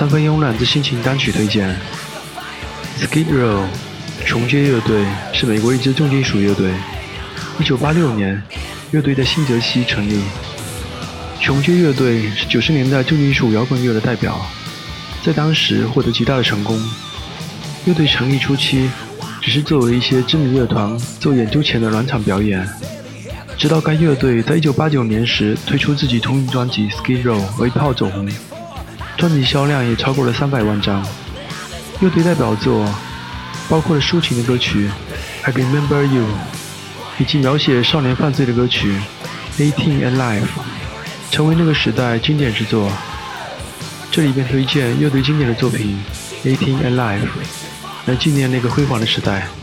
三分慵懒之心情单曲推荐：Skid Row，重街乐队是美国一支重金属乐队。1986年，乐队在新泽西成立。重街乐队是90年代重金属摇滚乐的代表，在当时获得极大的成功。乐队成立初期，只是作为一些知名乐团做演出前的暖场表演，直到该乐队在1989年时推出自己同名专辑《Skid Row》而一炮走红。专辑销量也超过了三百万张。乐队代表作包括了抒情的歌曲《I Remember You》，以及描写少年犯罪的歌曲《Eighteen and Life》，成为那个时代经典之作。这里便推荐乐队经典的作品《Eighteen and Life》，来纪念那个辉煌的时代。